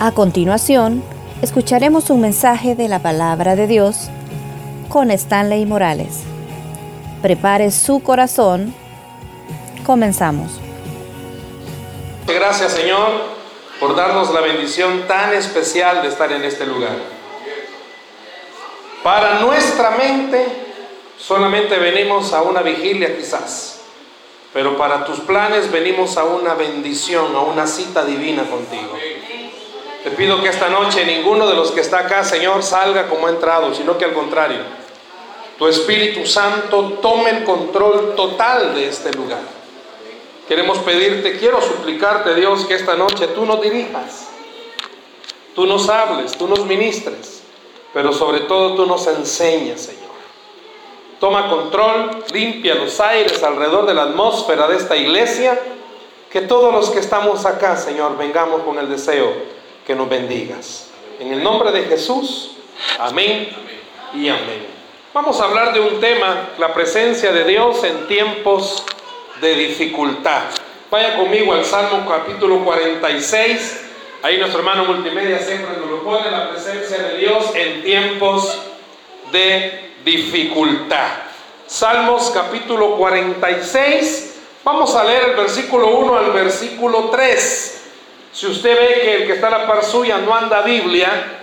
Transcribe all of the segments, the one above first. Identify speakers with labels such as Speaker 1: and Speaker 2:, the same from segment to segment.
Speaker 1: A continuación, escucharemos un mensaje de la palabra de Dios con Stanley Morales. Prepare su corazón. Comenzamos.
Speaker 2: Gracias Señor por darnos la bendición tan especial de estar en este lugar. Para nuestra mente solamente venimos a una vigilia quizás, pero para tus planes venimos a una bendición, a una cita divina contigo. Te pido que esta noche ninguno de los que está acá, Señor, salga como ha entrado, sino que al contrario, tu Espíritu Santo tome el control total de este lugar. Queremos pedirte, quiero suplicarte, Dios, que esta noche tú nos dirijas, tú nos hables, tú nos ministres, pero sobre todo tú nos enseñes, Señor. Toma control, limpia los aires alrededor de la atmósfera de esta iglesia, que todos los que estamos acá, Señor, vengamos con el deseo que nos bendigas. En el nombre de Jesús, amén y amén. Vamos a hablar de un tema, la presencia de Dios en tiempos de dificultad. Vaya conmigo al Salmo capítulo 46. Ahí nuestro hermano multimedia siempre nos lo pone, la presencia de Dios en tiempos de dificultad. Salmos capítulo 46. Vamos a leer el versículo 1 al versículo 3. Si usted ve que el que está a la par suya no anda Biblia,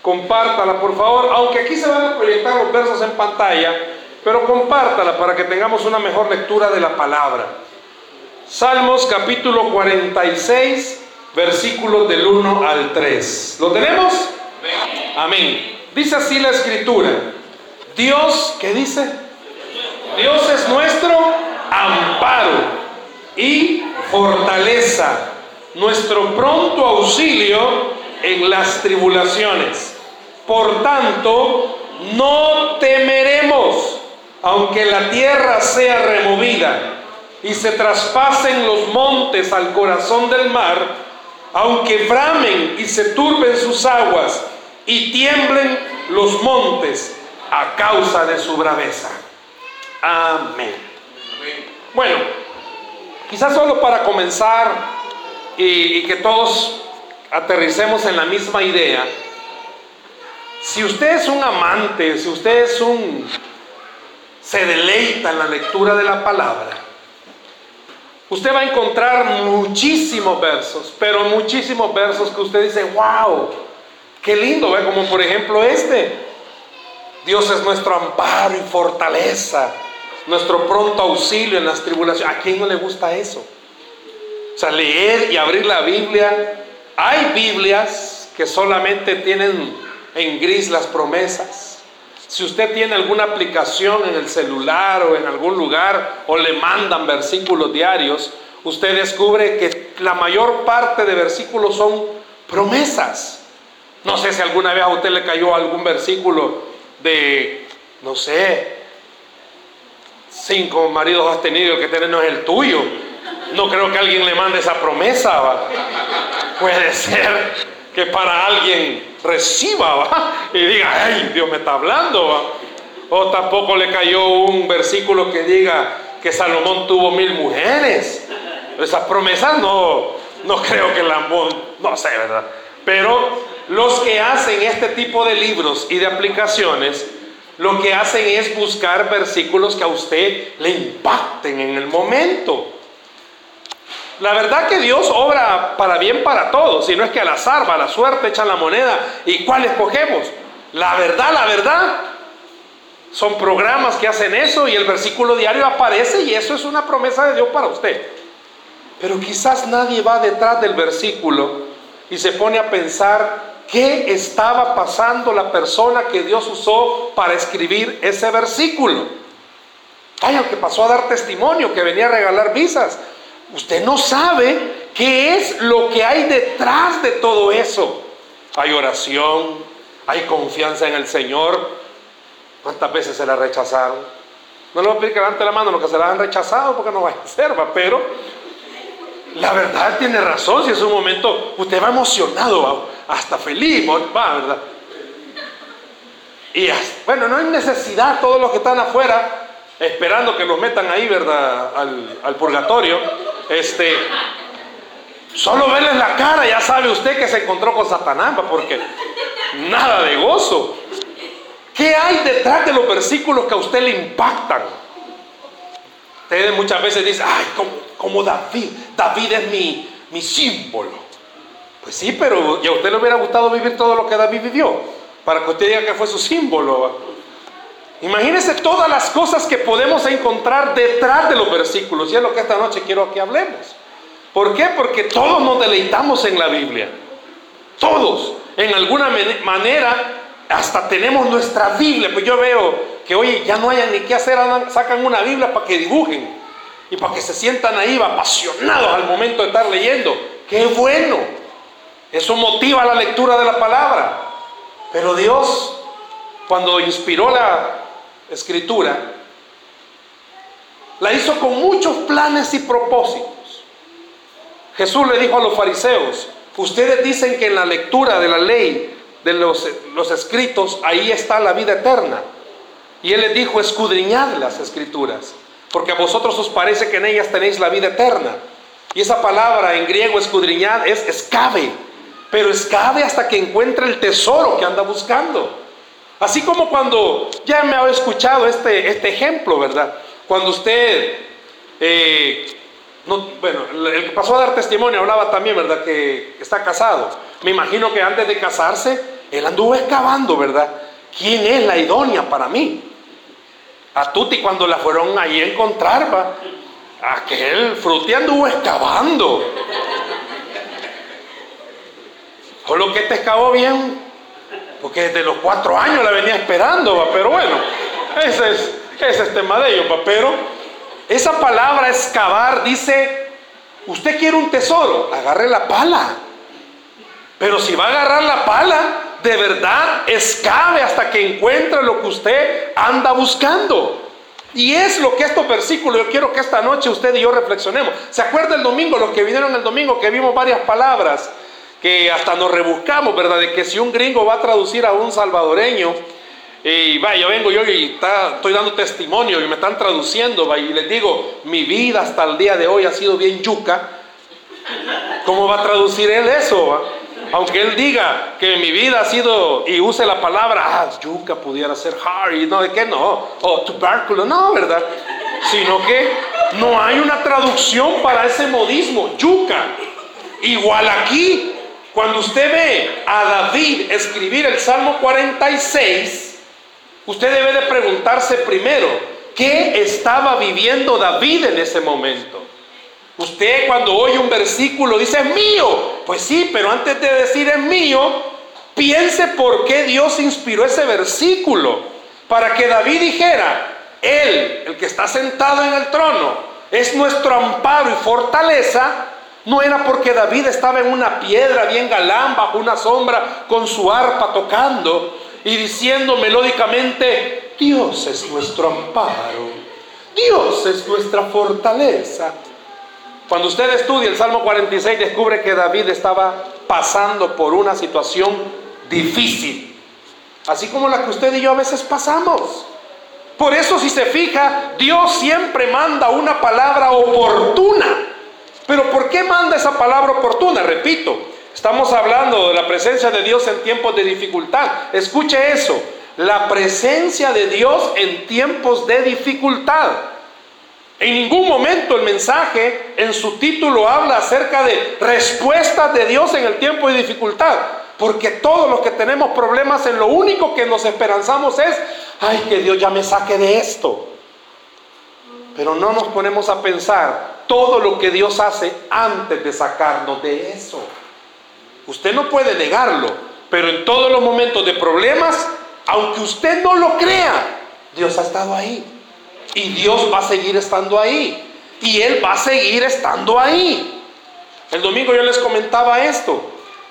Speaker 2: compártala por favor, aunque aquí se van a proyectar los versos en pantalla, pero compártala para que tengamos una mejor lectura de la palabra. Salmos capítulo 46, versículos del 1 al 3. ¿Lo tenemos? Amén. Dice así la escritura. Dios, ¿qué dice? Dios es nuestro amparo y fortaleza nuestro pronto auxilio en las tribulaciones. Por tanto, no temeremos, aunque la tierra sea removida y se traspasen los montes al corazón del mar, aunque bramen y se turben sus aguas y tiemblen los montes a causa de su braveza. Amén. Bueno, quizás solo para comenzar y, que todos aterricemos en la misma idea. Si usted es un amante, si usted es un... se deleita en la lectura de la palabra, usted va a encontrar muchísimos versos, pero muchísimos versos que usted dice, wow, qué lindo, ¿ve? como por ejemplo este. Dios es nuestro amparo y fortaleza, nuestro pronto auxilio en las tribulaciones. ¿A quién no le gusta eso? O sea, leer y abrir la Biblia. Hay Biblias que solamente tienen en gris las promesas. Si usted tiene alguna aplicación en el celular o en algún lugar o le mandan versículos diarios, usted descubre que la mayor parte de versículos son promesas. No sé si alguna vez a usted le cayó algún versículo de, no sé, cinco maridos has tenido, que tener no es el tuyo. No creo que alguien le mande esa promesa. Puede ser que para alguien reciba y diga, ay, Dios me está hablando. O tampoco le cayó un versículo que diga que Salomón tuvo mil mujeres. Esas promesas no, no creo que la... No sé, ¿verdad? Pero los que hacen este tipo de libros y de aplicaciones, lo que hacen es buscar versículos que a usted le impacten en el momento. La verdad que Dios obra para bien para todos, si no es que al azar, va la suerte, echan la moneda. ¿Y cuál escogemos? La verdad, la verdad. Son programas que hacen eso y el versículo diario aparece y eso es una promesa de Dios para usted. Pero quizás nadie va detrás del versículo y se pone a pensar qué estaba pasando la persona que Dios usó para escribir ese versículo. Vaya, que pasó a dar testimonio, que venía a regalar visas, Usted no sabe qué es lo que hay detrás de todo eso. Hay oración, hay confianza en el Señor. ¿Cuántas veces se la rechazaron? No le voy a pedir que levante la mano lo que se la han rechazado porque no va a ser, pero la verdad tiene razón. Si es un momento, usted va emocionado, hasta feliz, va, ¿verdad? Y bueno, no hay necesidad, todos los que están afuera, esperando que los metan ahí, ¿verdad? Al purgatorio este, Solo verles la cara ya sabe usted que se encontró con Satanás, porque nada de gozo. ¿Qué hay detrás de los versículos que a usted le impactan? Ustedes muchas veces dicen, ay, como, David, David es mi, mi símbolo. Pues sí, pero ¿y a usted le hubiera gustado vivir todo lo que David vivió? Para que usted diga que fue su símbolo. Imagínese todas las cosas que podemos encontrar detrás de los versículos. Y es lo que esta noche quiero que hablemos. ¿Por qué? Porque todos nos deleitamos en la Biblia. Todos. En alguna manera hasta tenemos nuestra Biblia. Pues yo veo que hoy ya no hayan ni qué hacer, sacan una Biblia para que dibujen y para que se sientan ahí apasionados al momento de estar leyendo. ¡Qué bueno! Eso motiva la lectura de la palabra. Pero Dios, cuando inspiró la escritura, la hizo con muchos planes y propósitos. Jesús le dijo a los fariseos, ustedes dicen que en la lectura de la ley, de los, los escritos, ahí está la vida eterna. Y él les dijo, escudriñad las escrituras, porque a vosotros os parece que en ellas tenéis la vida eterna. Y esa palabra en griego escudriñad es escabe, pero escabe hasta que encuentre el tesoro que anda buscando. Así como cuando, ya me ha escuchado este, este ejemplo, ¿verdad? Cuando usted eh, bueno, el que pasó a dar testimonio hablaba también, ¿verdad? Que está casado. Me imagino que antes de casarse, él anduvo excavando, ¿verdad? ¿Quién es la idónea para mí? A Tuti cuando la fueron ahí a encontrar, va. Aquel fruti anduvo excavando. Lo que te excavó bien, porque desde los cuatro años la venía esperando, va. Pero bueno, ese es, ese es tema de ellos, va. Pero esa palabra excavar dice, usted quiere un tesoro, agarre la pala. Pero si va a agarrar la pala, de verdad excave hasta que encuentre lo que usted anda buscando. Y es lo que estos versículos, yo quiero que esta noche usted y yo reflexionemos. ¿Se acuerda el domingo, los que vinieron el domingo, que vimos varias palabras, que hasta nos rebuscamos, ¿verdad? De que si un gringo va a traducir a un salvadoreño, y va, yo vengo yo y estoy dando testimonio y me están traduciendo, va, y les digo, mi vida hasta el día de hoy ha sido bien yuca. ¿Cómo va a traducir él eso? Aunque él diga que mi vida ha sido y use la palabra, ah, yuca pudiera ser Harry, no, de qué no, o tubérculo, no, ¿verdad? Sino que no hay una traducción para ese modismo, yuca. Igual aquí, cuando usted ve a David escribir el Salmo 46, Usted debe de preguntarse primero, ¿qué estaba viviendo David en ese momento? Usted cuando oye un versículo dice, es mío. Pues sí, pero antes de decir es mío, piense por qué Dios inspiró ese versículo. Para que David dijera, Él, el que está sentado en el trono, es nuestro amparo y fortaleza. No era porque David estaba en una piedra bien galán, bajo una sombra, con su arpa tocando y diciendo melódicamente, Dios es nuestro amparo, Dios es nuestra fortaleza. Cuando usted estudia el Salmo 46 descubre que David estaba pasando por una situación difícil, así como la que usted y yo a veces pasamos. Por eso si se fija, Dios siempre manda una palabra oportuna. Pero ¿por qué manda esa palabra oportuna? Repito, Estamos hablando de la presencia de Dios en tiempos de dificultad. Escuche eso, la presencia de Dios en tiempos de dificultad. En ningún momento el mensaje en su título habla acerca de respuestas de Dios en el tiempo de dificultad. Porque todos los que tenemos problemas en lo único que nos esperanzamos es, ay, que Dios ya me saque de esto. Pero no nos ponemos a pensar todo lo que Dios hace antes de sacarnos de eso. Usted no puede negarlo, pero en todos los momentos de problemas, aunque usted no lo crea, Dios ha estado ahí. Y Dios va a seguir estando ahí. Y Él va a seguir estando ahí. El domingo yo les comentaba esto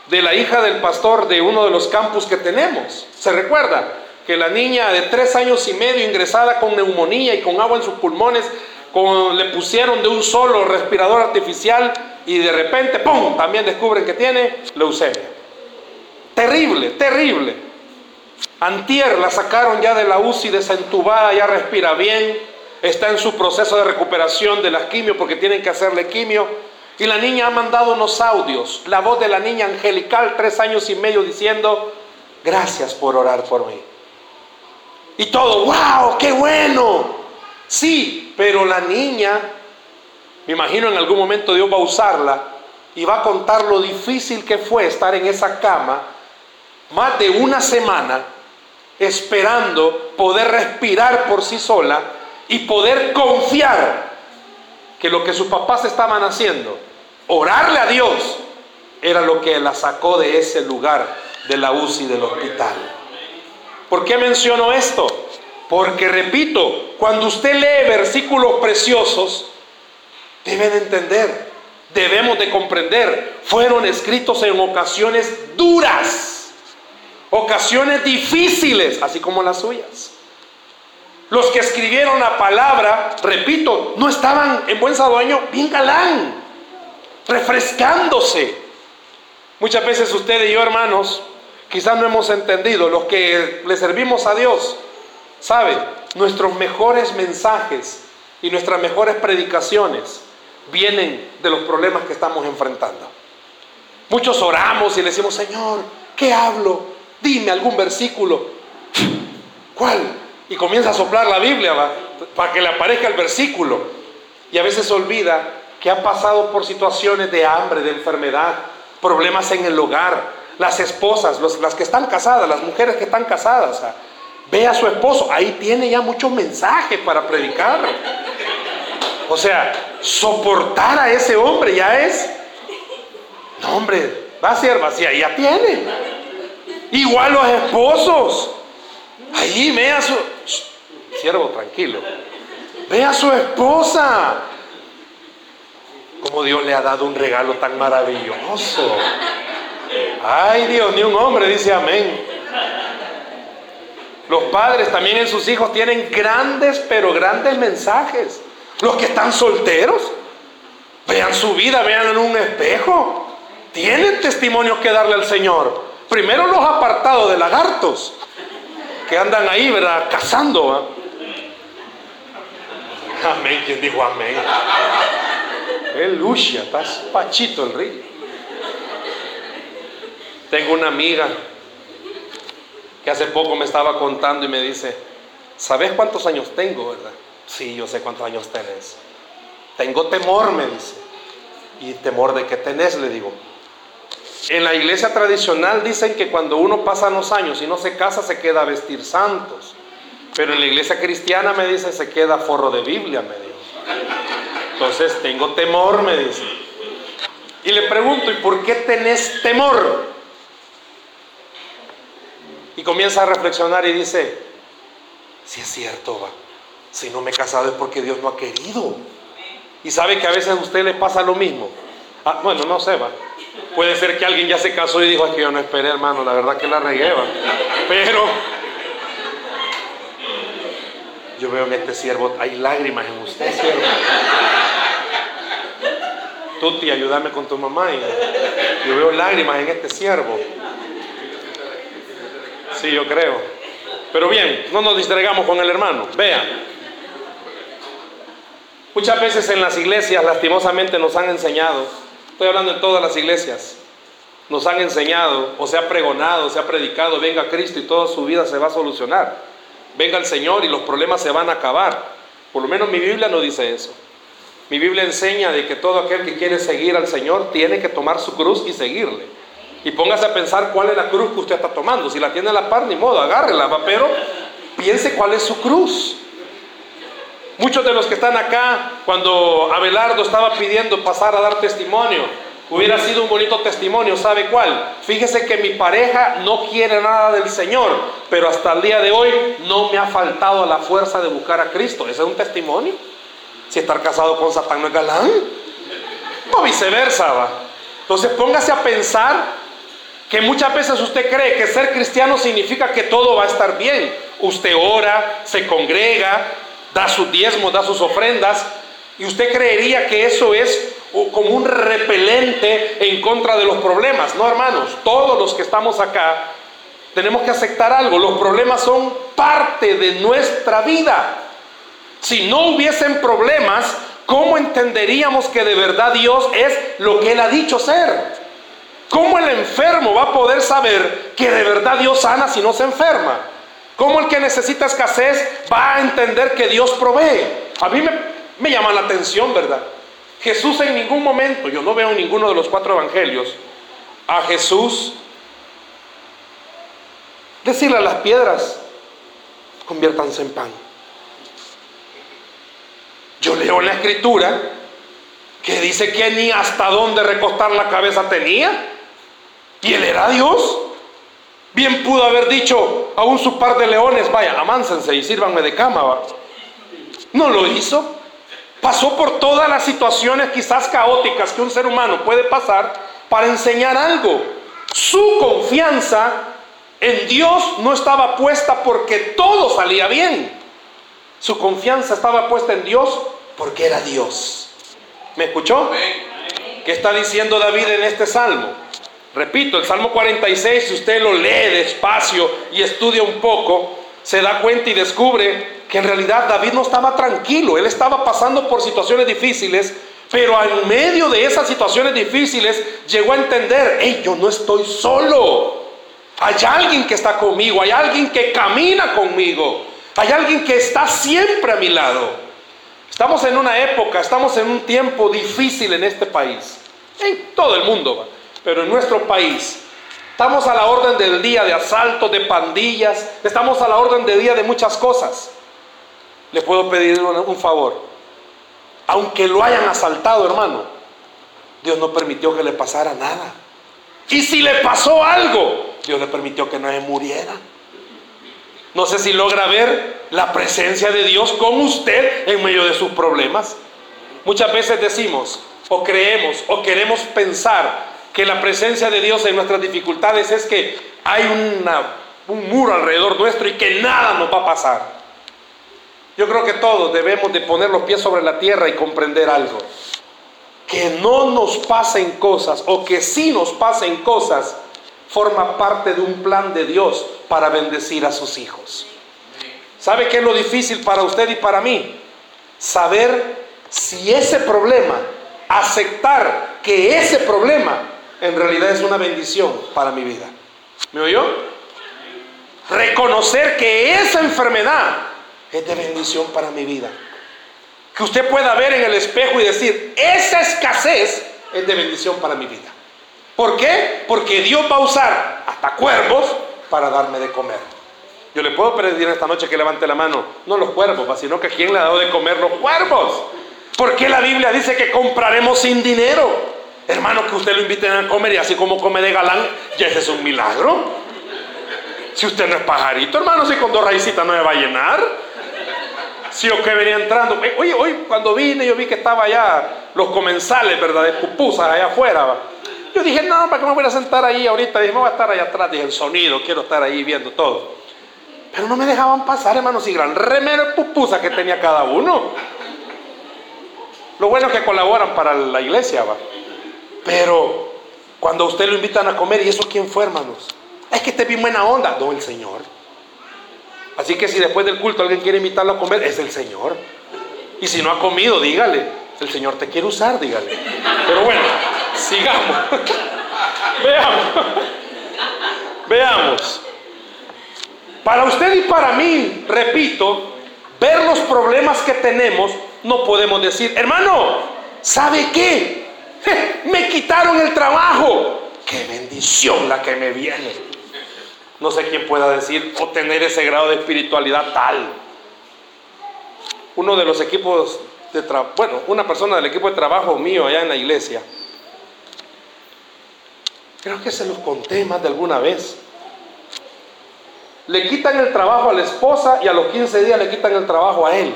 Speaker 2: de la hija del pastor de uno de los campus que tenemos. ¿Se recuerda? Que la niña de tres años y medio ingresada con neumonía y con agua en sus pulmones, le pusieron de un solo respirador artificial y de repente, ¡pum!, también descubren que tiene leucemia. Terrible, terrible. Antier la sacaron ya de la UCI desentubada, ya respira bien, está en su proceso de recuperación de la quimio porque tienen que hacerle quimio. Y la niña ha mandado unos audios, la voz de la niña angelical, tres años y medio, diciendo, gracias por orar por mí. Y todo, wow, qué bueno. Sí, pero la niña, me imagino en algún momento Dios va a usarla y va a contar lo difícil que fue estar en esa cama más de una semana esperando poder respirar por sí sola y poder confiar que lo que sus papás estaban haciendo, orarle a Dios, era lo que la sacó de ese lugar de la UCI del hospital. ¿Por qué menciono esto? Porque repito, cuando usted lee versículos preciosos, debe de entender, debemos de comprender, fueron escritos en ocasiones duras, ocasiones difíciles, así como las suyas. Los que escribieron la palabra, repito, no estaban en buen sadueño bien galán, refrescándose. Muchas veces usted y yo, hermanos, quizás no hemos entendido, los que le servimos a Dios, ¿sabe? Nuestros mejores mensajes y nuestras mejores predicaciones vienen de los problemas que estamos enfrentando. Muchos oramos y le decimos, Señor, ¿qué hablo? Dime algún versículo. ¿Cuál? y comienza a soplar la Biblia para que le aparezca el versículo. Y a veces olvida que ha pasado por situaciones de hambre, de enfermedad, problemas en el hogar. Las esposas, las que están casadas, las mujeres que están casadas, ve a su esposo, ahí tiene ya muchos mensajes para predicar. O sea, soportar a ese hombre ya es. No, hombre, va a ser vacía, ya tiene. Igual los esposos. Ahí ve a su siervo, tranquilo. Ve a su esposa. Como Dios le ha dado un regalo tan maravilloso. Ay Dios, ni un hombre dice amén. Los padres también en sus hijos tienen grandes, pero grandes mensajes. Los que están solteros, vean su vida, vean en un espejo. Tienen testimonios que darle al Señor. Primero los apartados de lagartos que andan ahí, ¿verdad? Cazando. Amén. ¿Quién dijo amén? El Lucia, está pachito el río. Tengo una amiga que hace poco me estaba contando y me dice, ¿sabes cuántos años tengo, verdad? Sí, yo sé cuántos años tenés. Tengo temor, me dice. ¿Y temor de qué tenés? Le digo, en la iglesia tradicional dicen que cuando uno pasa los años y no se casa se queda a vestir santos. Pero en la iglesia cristiana me dice se queda forro de Biblia, me dijo. Entonces tengo temor, me dice. Y le pregunto, ¿y por qué tenés temor? Y comienza a reflexionar y dice, si es cierto, va. Si no me he casado es porque Dios no ha querido. Y sabe que a veces a usted le pasa lo mismo. Ah, bueno, no sé, va. Puede ser que alguien ya se casó y dijo, es que yo no esperé, hermano, la verdad que la regué, Pero yo veo en este siervo, hay lágrimas en usted, siervo. Tuti, ayúdame con tu mamá. yo veo lágrimas en este siervo. Sí, yo creo. Pero bien, no nos distraigamos con el hermano. Vean. Muchas veces en las iglesias, lastimosamente, nos han enseñado Estoy hablando en todas las iglesias. Nos han enseñado, o se ha pregonado, se ha predicado, venga Cristo y toda su vida se va a solucionar. Venga el Señor y los problemas se van a acabar. Por lo menos mi Biblia no dice eso. Mi Biblia enseña de que todo aquel que quiere seguir al Señor tiene que tomar su cruz y seguirle. Y póngase a pensar cuál es la cruz que usted está tomando. Si la tiene a la par, ni modo, agárrela, pero piense cuál es su cruz. Muchos de los que están acá, cuando Abelardo estaba pidiendo pasar a dar testimonio, hubiera sido un bonito testimonio, ¿sabe cuál? Fíjese que mi pareja no quiere nada del Señor, pero hasta el día de hoy no me ha faltado la fuerza de buscar a Cristo. ¿Ese es un testimonio? Si estar casado con Satán no es galán. O viceversa, va. Entonces póngase a pensar que muchas veces usted cree que ser cristiano significa que todo va a estar bien. Usted ora, se congrega, da sus diezmos, da sus ofrendas, y usted creería que eso es como un repelente en contra de los problemas. No, hermanos, todos los que estamos acá tenemos que aceptar algo. Los problemas son parte de nuestra vida. Si no hubiesen problemas, ¿cómo entenderíamos que de verdad Dios es lo que Él ha dicho ser? ¿Cómo el enfermo va a poder saber que de verdad Dios sana si no se enferma? ¿Cómo el que necesita escasez va a entender que Dios provee? A mí me, llama la atención, ¿verdad? Jesús en ningún momento, yo no veo en ninguno de los cuatro evangelios, a Jesús decirle a las piedras, conviértanse en pan. Yo leo en la escritura que dice que ni hasta dónde recostar la cabeza tenía. Y él era Dios. Bien pudo haber dicho a un su par de leones, vaya, amánsense y sírvanme de cama. No lo hizo. Pasó por todas las situaciones quizás caóticas que un ser humano puede pasar para enseñar algo. Su confianza en Dios no estaba puesta porque todo salía bien. Su confianza estaba puesta en Dios porque era Dios. ¿Me escuchó? ¿Qué está diciendo David en este salmo? Repito, el Salmo 46, si usted lo lee despacio y estudia un poco, se da cuenta y descubre que en realidad David no estaba tranquilo, él estaba pasando por situaciones difíciles, pero en medio de esas situaciones difíciles llegó a entender, hey, yo no estoy solo, hay alguien que está conmigo, hay alguien que camina conmigo, hay alguien que está siempre a mi lado. Estamos en una época, estamos en un tiempo difícil en este país, en todo el mundo pero en nuestro país estamos a la orden del día de asalto, de pandillas, estamos a la orden del día de muchas cosas. Le puedo pedir un favor. Aunque lo hayan asaltado, hermano, Dios no permitió que le pasara nada. Y si le pasó algo, Dios le permitió que no se muriera. No sé si logra ver la presencia de Dios con usted en medio de sus problemas. Muchas veces decimos, o creemos, o queremos pensar que la presencia de Dios en nuestras dificultades es que hay un muro alrededor nuestro y que nada nos va a pasar. Yo creo que todos debemos de poner los pies sobre la tierra y comprender algo. Que no nos pasen cosas o que sí nos pasen cosas forma parte de un plan de Dios para bendecir a sus hijos. ¿Sabe qué es lo difícil para usted y para mí? Saber si ese problema, aceptar que ese problema en realidad es una bendición para mi vida. ¿Me oyó? Reconocer que esa enfermedad es de bendición para mi vida. Que usted pueda ver en el espejo y decir, esa escasez es de bendición para mi vida. ¿Por qué? Porque Dios va a usar hasta cuervos para darme de comer. Yo le puedo pedir esta noche que levante la mano, no los cuervos, sino que quién le ha dado de comer los cuervos. ¿Por qué la Biblia dice que compraremos sin dinero? Hermano, que usted lo inviten a comer y así como come de galán, ya ese es un milagro. Si usted no es pajarito, hermano, si con dos raicitas no me va a llenar. Si o que venía entrando. Eh, oye, hoy cuando vine yo vi que estaba allá los comensales, ¿verdad? De pupusas allá afuera. Yo dije, no, ¿para qué me voy a sentar ahí ahorita? Dije, me voy a estar allá atrás. Dije, el sonido, quiero estar ahí viendo todo. Pero no me dejaban pasar, hermano, si gran remero pupusa que tenía cada uno. Lo bueno es que colaboran para la iglesia, va. Pero cuando a usted lo invitan a comer, ¿y eso quién fue, hermanos? Es que esté bien buena onda. No, el Señor. Así que si después del culto alguien quiere invitarlo a comer, es el Señor. Y si no ha comido, dígale. El Señor te quiere usar, dígale. Pero bueno, sigamos. Veamos. Veamos. Para usted y para mí, repito, ver los problemas que tenemos, no podemos decir, hermano, ¿sabe qué? Me quitaron el trabajo. Qué bendición la que me viene. No sé quién pueda decir o tener ese grado de espiritualidad tal. Uno de los equipos de trabajo, bueno, una persona del equipo de trabajo mío allá en la iglesia, creo que se los conté más de alguna vez. Le quitan el trabajo a la esposa y a los 15 días le quitan el trabajo a él.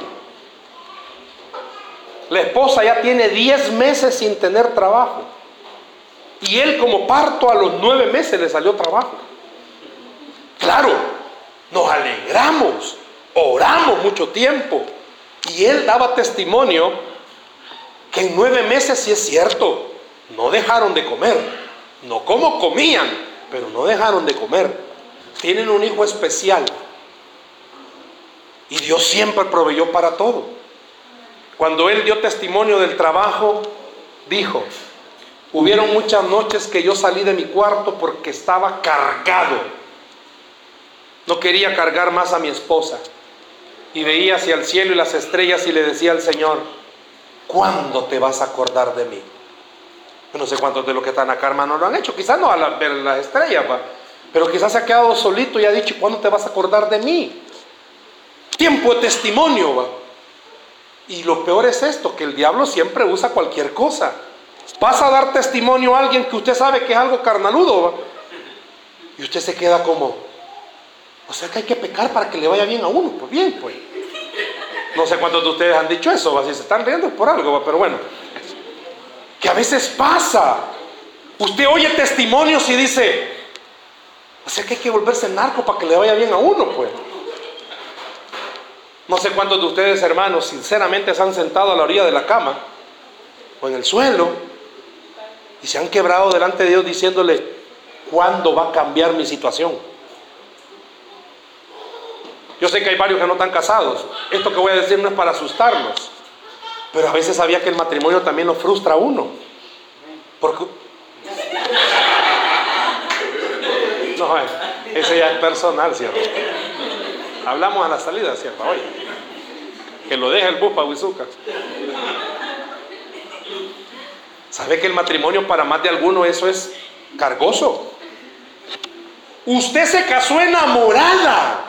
Speaker 2: La esposa ya tiene 10 meses sin tener trabajo. Y él como parto a los 9 meses le salió trabajo. Claro, nos alegramos, oramos mucho tiempo. Y él daba testimonio que en nueve meses sí es cierto, no dejaron de comer. No como comían, pero no dejaron de comer. Tienen un hijo especial. Y Dios siempre proveyó para todo. Cuando él dio testimonio del trabajo, dijo, hubieron muchas noches que yo salí de mi cuarto porque estaba cargado. No quería cargar más a mi esposa. Y veía hacia el cielo y las estrellas y le decía al Señor, ¿cuándo te vas a acordar de mí? Yo no sé cuántos de los que están acá, hermano, lo han hecho. Quizás no a ver las estrellas, pero quizás se ha quedado solito y ha dicho, ¿cuándo te vas a acordar de mí? Tiempo de testimonio, ¿va? Y lo peor es esto, que el diablo siempre usa cualquier cosa. Pasa a dar testimonio a alguien que usted sabe que es algo carnaludo. Y usted se queda como, o sea que hay que pecar para que le vaya bien a uno. Pues bien, pues. No sé cuántos de ustedes han dicho eso, si se están riendo por algo, pero bueno. Que a veces pasa. Usted oye testimonios y dice, o sea que hay que volverse narco para que le vaya bien a uno, pues. No sé cuántos de ustedes, hermanos, sinceramente se han sentado a la orilla de la cama o en el suelo y se han quebrado delante de Dios diciéndole, ¿cuándo va a cambiar mi situación? Yo sé que hay varios que no están casados. Esto que voy a decir no es para asustarlos. Pero a veces sabía que el matrimonio también lo frustra a uno. Porque... No, ese ya es personal, ¿cierto? Hablamos a la salida, ¿cierto? Oye, que lo deje el bus para Huizuca. ¿Sabe que el matrimonio para más de alguno eso es cargoso? Usted se casó enamorada.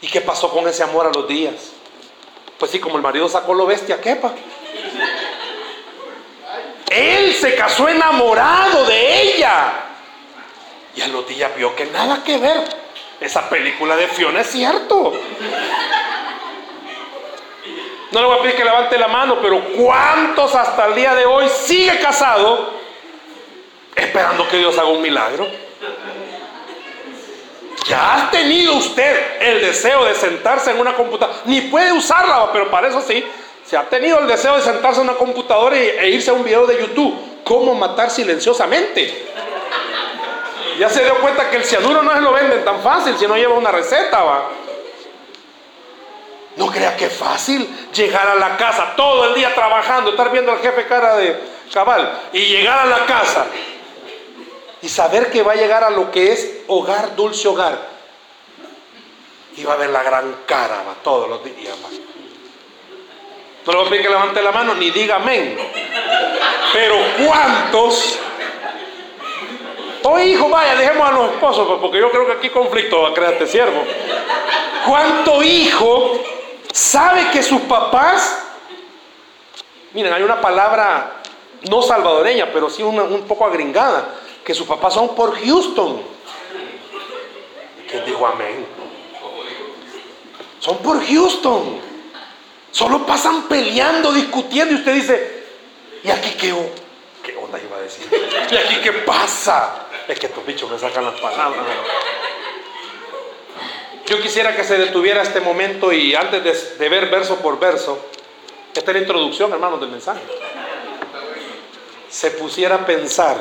Speaker 2: ¿Y qué pasó con ese amor a los días? Pues sí, como el marido sacó lo bestia, quepa. Él se casó enamorado de ella. Y a los días vio que nada que ver. Esa película de Fiona es cierto. No le voy a pedir que levante la mano, pero ¿cuántos hasta el día de hoy sigue casado esperando que Dios haga un milagro? Ya ha tenido usted el deseo de sentarse en una computadora, ni puede usarla, pero para eso sí, se ha tenido el deseo de sentarse en una computadora e irse a un video de YouTube, cómo matar silenciosamente. Ya se dio cuenta que el cianuro no se lo venden tan fácil si no lleva una receta, va. No crea que es fácil llegar a la casa todo el día trabajando, estar viendo al jefe cara de cabal y llegar a la casa y saber que va a llegar a lo que es hogar, dulce hogar. Y va a ver la gran cara va, todos los días. Va. No le voy que levante la mano ni diga amén. Pero ¿cuántos Oye, hijo, vaya, dejemos a los esposos, pues, porque yo creo que aquí conflicto va a crearte siervo. ¿Cuánto hijo sabe que sus papás, miren, hay una palabra no salvadoreña, pero sí un poco agringada, que sus papás son por Houston. ¿Quién dijo amén? Son por Houston. Solo pasan peleando, discutiendo y usted dice, ¿y aquí qué, qué onda iba a decir? ¿Y aquí qué pasa? Es que estos bichos me sacan las palabras. Yo quisiera que se detuviera este momento y antes de, ver verso por verso, esta es la introducción, hermanos, del mensaje, se pusiera a pensar,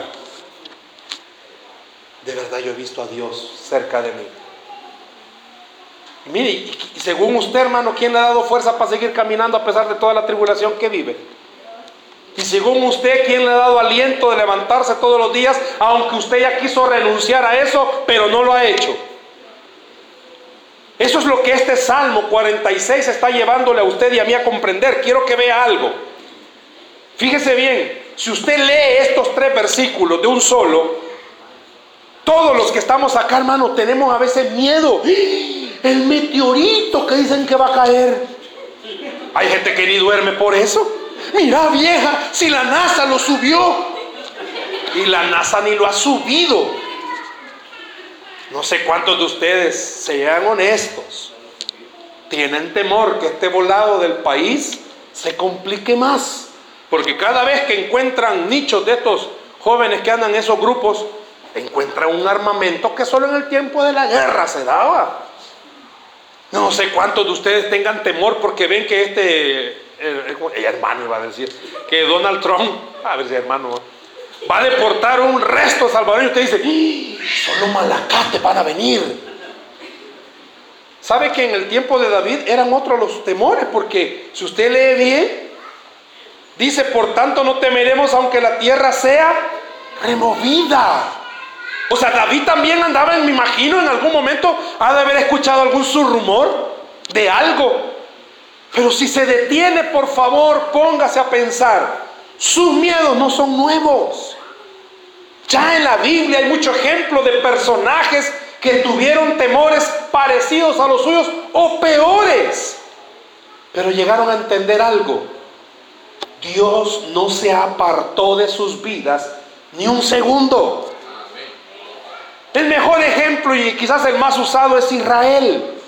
Speaker 2: de verdad yo he visto a Dios cerca de mí. Y mire, y según usted, hermano, ¿quién le ha dado fuerza para seguir caminando a pesar de toda la tribulación que vive? Y según usted, ¿quién le ha dado aliento de levantarse todos los días, aunque usted ya quiso renunciar a eso, pero no lo ha hecho? Eso es lo que este Salmo 46 está llevándole a usted y a mí a comprender. Quiero que vea algo. Fíjese bien, si usted lee estos tres versículos de un solo, todos los que estamos acá, hermano, tenemos a veces miedo. El meteorito que dicen que va a caer. Hay gente que ni duerme por eso. Mira vieja, si la NASA lo subió. Y la NASA ni lo ha subido. No sé cuántos de ustedes, sean honestos, tienen temor que este volado del país se complique más. Porque cada vez que encuentran nichos de estos jóvenes que andan en esos grupos, encuentran un armamento que solo en el tiempo de la guerra se daba. No sé cuántos de ustedes tengan temor porque ven que este el, hermano iba a decir, que Donald Trump, a ver si hermano, va a deportar un resto salvadoreño. Usted dice, ¡Ah! solo malacates van a venir. ¿Sabe que en el tiempo de David eran otros los temores? Porque si usted lee bien, dice, por tanto no temeremos aunque la tierra sea removida. O sea, David también andaba, me imagino, en algún momento ha de haber escuchado algún surrumor de algo. Pero si se detiene, por favor, póngase a pensar. Sus miedos no son nuevos. Ya en la Biblia hay mucho ejemplo de personajes que tuvieron temores parecidos a los suyos o peores. Pero llegaron a entender algo. Dios no se apartó de sus vidas ni un segundo. El mejor ejemplo y quizás el más usado es Israel.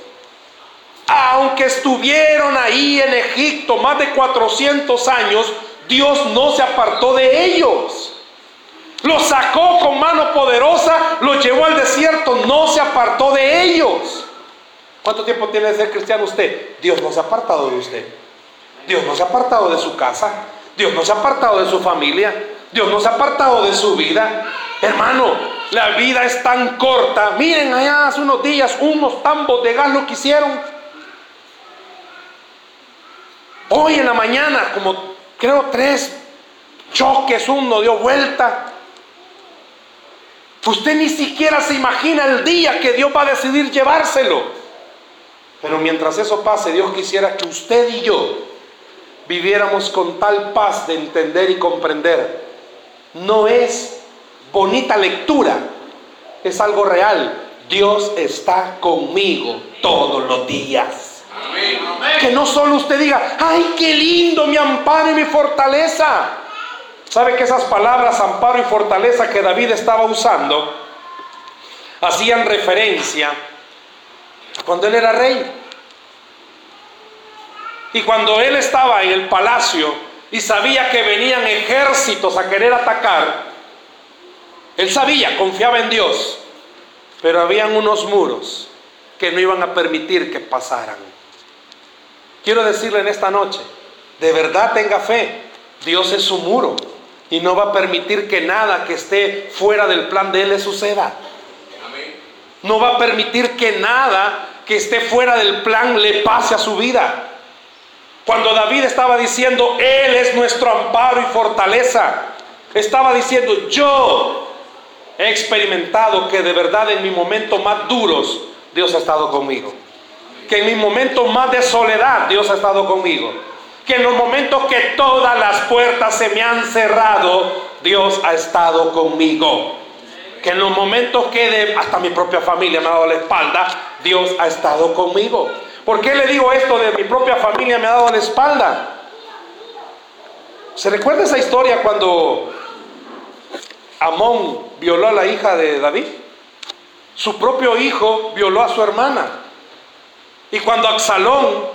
Speaker 2: Aunque estuvieron ahí en Egipto más de 400 años, Dios no se apartó de ellos. Los sacó con mano poderosa, los llevó al desierto, no se apartó de ellos. ¿Cuánto tiempo tiene de ser cristiano usted? Dios no se ha apartado de usted. Dios no se ha apartado de su casa. Dios no se ha apartado de su familia. Dios no se ha apartado de su vida. Hermano, la vida es tan corta. Miren allá hace unos días unos tambos de gas lo que hicieron. Hoy en la mañana, como creo tres choques, uno dio vuelta. Usted ni siquiera se imagina el día que Dios va a decidir llevárselo. Pero mientras eso pase, Dios quisiera que usted y yo viviéramos con tal paz de entender y comprender. No es bonita lectura, es algo real. Dios está conmigo todos los días. Que no solo usted diga, ay, qué lindo mi amparo y mi fortaleza. ¿Sabe que esas palabras, amparo y fortaleza que David estaba usando, hacían referencia a cuando él era rey? Y cuando él estaba en el palacio y sabía que venían ejércitos a querer atacar, él sabía, confiaba en Dios, pero habían unos muros que no iban a permitir que pasaran. Quiero decirle en esta noche, de verdad tenga fe, Dios es su muro y no va a permitir que nada que esté fuera del plan de Él le suceda. No va a permitir que nada que esté fuera del plan le pase a su vida. Cuando David estaba diciendo, Él es nuestro amparo y fortaleza, estaba diciendo, yo he experimentado que de verdad en mis momentos más duros Dios ha estado conmigo. Que en mis momentos más de soledad Dios ha estado conmigo que en los momentos que todas las puertas se me han cerrado, Dios ha estado conmigo. Que en los momentos que hasta mi propia familia me ha dado la espalda, Dios ha estado conmigo. ¿Por qué le digo esto de mi propia familia me ha dado la espalda? ¿Se recuerda esa historia cuando Amón violó a la hija de David? Su propio hijo violó a su hermana. Y cuando Absalón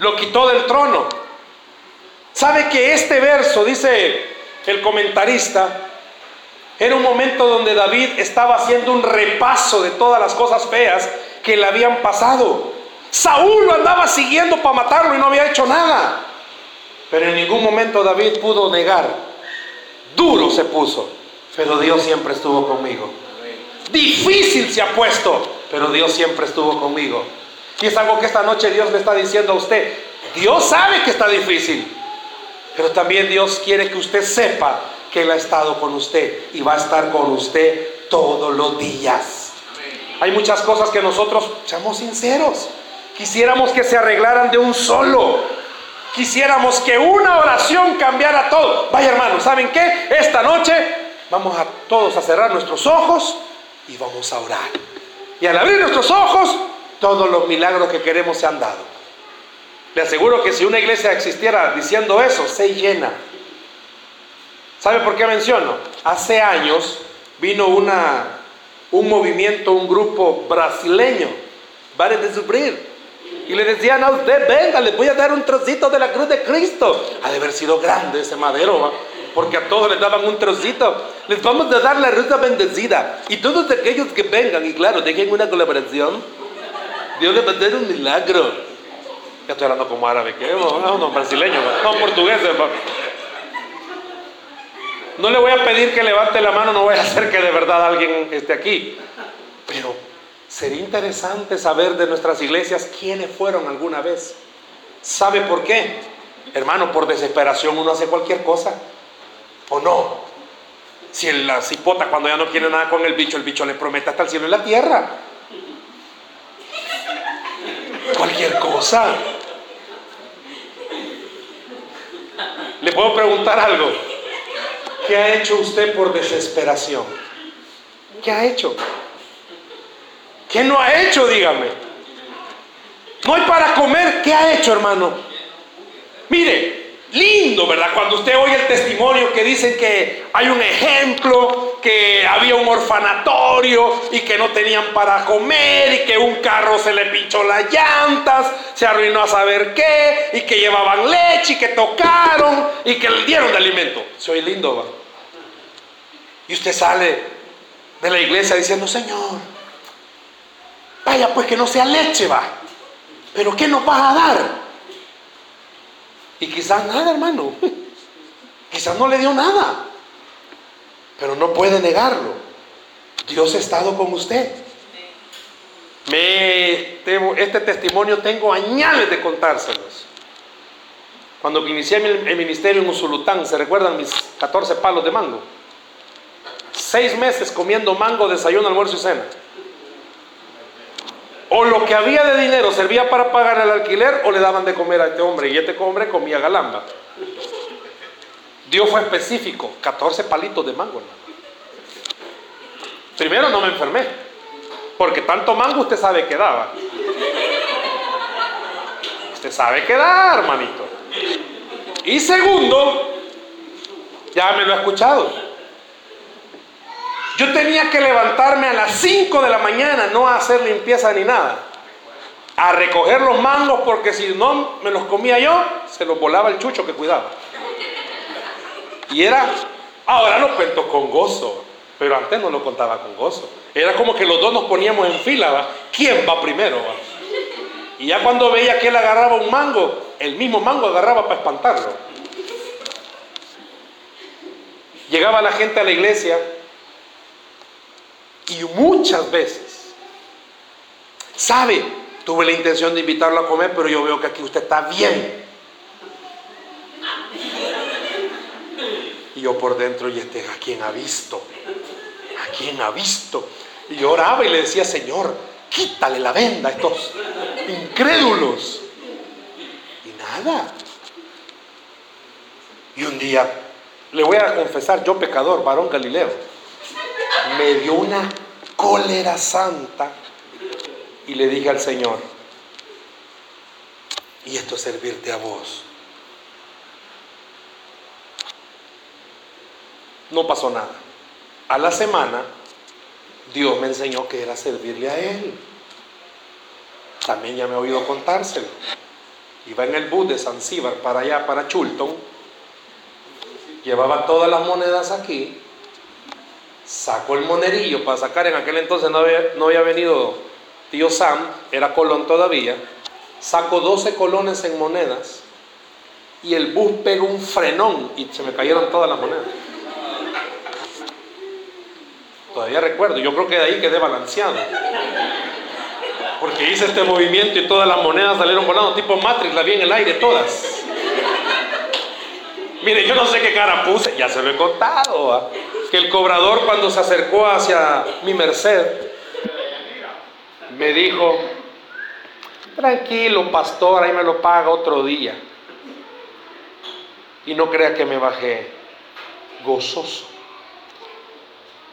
Speaker 2: lo quitó del trono. ¿Sabe que este verso, dice el comentarista, era un momento donde David estaba haciendo un repaso de todas las cosas feas que le habían pasado? Saúl lo andaba siguiendo para matarlo y no había hecho nada. Pero en ningún momento David pudo negar. Duro se puso, pero Dios siempre estuvo conmigo. Difícil se ha puesto, pero Dios siempre estuvo conmigo. Y es algo que esta noche Dios le está diciendo a usted. Dios sabe que está difícil, pero también Dios quiere que usted sepa que Él ha estado con usted y va a estar con usted todos los días. Hay muchas cosas que nosotros, seamos sinceros, quisiéramos que se arreglaran de un solo. Quisiéramos que una oración cambiara todo. Vaya hermano, ¿saben qué? Esta noche vamos a todos a cerrar nuestros ojos y vamos a orar. Y al abrir nuestros ojos, todos los milagros que queremos se han dado. Le aseguro que si una iglesia existiera diciendo eso, se llena. ¿Sabe por qué menciono? Hace años vino una, un movimiento, un grupo brasileño, Bares de Sufrir. Y le decían a usted, venga, les voy a dar un trocito de la cruz de Cristo. Ha de haber sido grande ese madero, porque a todos les daban un trocito. Les vamos a dar la ruta bendecida. Y todos aquellos que vengan, y claro, dejen una colaboración Dios le va a dar un milagro. Ya estoy hablando como árabe, que no, no, brasileño, no, portugués. No le voy a pedir que levante la mano, no voy a hacer que de verdad alguien esté aquí. Pero Sería interesante saber de nuestras iglesias quiénes fueron alguna vez. ¿Sabe por qué? Hermano, por desesperación uno hace cualquier cosa. ¿O no? Si la cipota cuando ya no quiere nada con el bicho, el bicho le promete hasta el cielo y la tierra. Cualquier cosa. Le puedo preguntar algo. ¿Qué ha hecho usted por desesperación? ¿Qué ha hecho? ¿Qué no ha hecho? Dígame. No hay para comer. ¿Qué ha hecho, hermano? Mire, lindo, ¿verdad? Cuando usted oye el testimonio que dicen que hay un ejemplo, que había un orfanatorio y que no tenían para comer y que un carro se le pinchó las llantas, se arruinó a saber qué y que llevaban leche y que tocaron y que le dieron de alimento. Soy lindo, ¿va? Y usted sale de la iglesia diciendo, Señor, vaya pues que no sea leche, va. Pero ¿qué nos vas a dar? Y quizás nada, hermano. Quizás no le dio nada. Pero no puede negarlo. Dios ha estado con usted. Me, este testimonio tengo añales de contárselos. Cuando inicié el ministerio en Usulután, ¿se recuerdan mis 14 palos de mango? Seis meses comiendo mango, desayuno, almuerzo y cena o lo que había de dinero servía para pagar el alquiler o le daban de comer a este hombre y este hombre comía galamba. Dios fue específico, 14 palitos de mango. Primero no me enfermé, porque tanto mango usted sabe que daba. Usted sabe que da, hermanito. Y segundo, ya me lo ha escuchado. Yo tenía que levantarme a las 5 de la mañana, no a hacer limpieza ni nada. A recoger los mangos porque si no me los comía yo, se los volaba el chucho que cuidaba. Y era, ahora lo cuento con gozo, pero antes no lo contaba con gozo. Era como que los dos nos poníamos en fila, ¿va? ¿quién va primero? Y ya cuando veía que él agarraba un mango, el mismo mango agarraba para espantarlo. Llegaba la gente a la iglesia y muchas veces, sabe, tuve la intención de invitarlo a comer, pero yo veo que aquí usted está bien. Y yo por dentro, y este, ¿a quién ha visto? ¿A quién ha visto? Y yo oraba y le decía, Señor, quítale la venda a estos incrédulos. Y nada. Y un día, le voy a confesar, yo pecador, varón Galileo me dio una cólera santa y le dije al Señor, y esto es servirte a vos. No pasó nada. A la semana, Dios me enseñó que era servirle a Él. También ya me he oído contárselo. Iba en el bus de Zanzíbar para allá, para Chulton. Llevaba todas las monedas aquí sacó el monerillo para sacar, en aquel entonces no había, no había venido tío Sam, era colón todavía, sacó 12 colones en monedas y el bus pegó un frenón y se me cayeron todas las monedas. Todavía recuerdo, yo creo que de ahí quedé balanceado. Porque hice este movimiento y todas las monedas salieron volando, tipo Matrix, la vi en el aire, todas. Mire, yo no sé qué cara puse, ya se lo he contado que el cobrador cuando se acercó hacia mi merced, me dijo, tranquilo pastor, ahí me lo paga otro día. Y no crea que me bajé gozoso.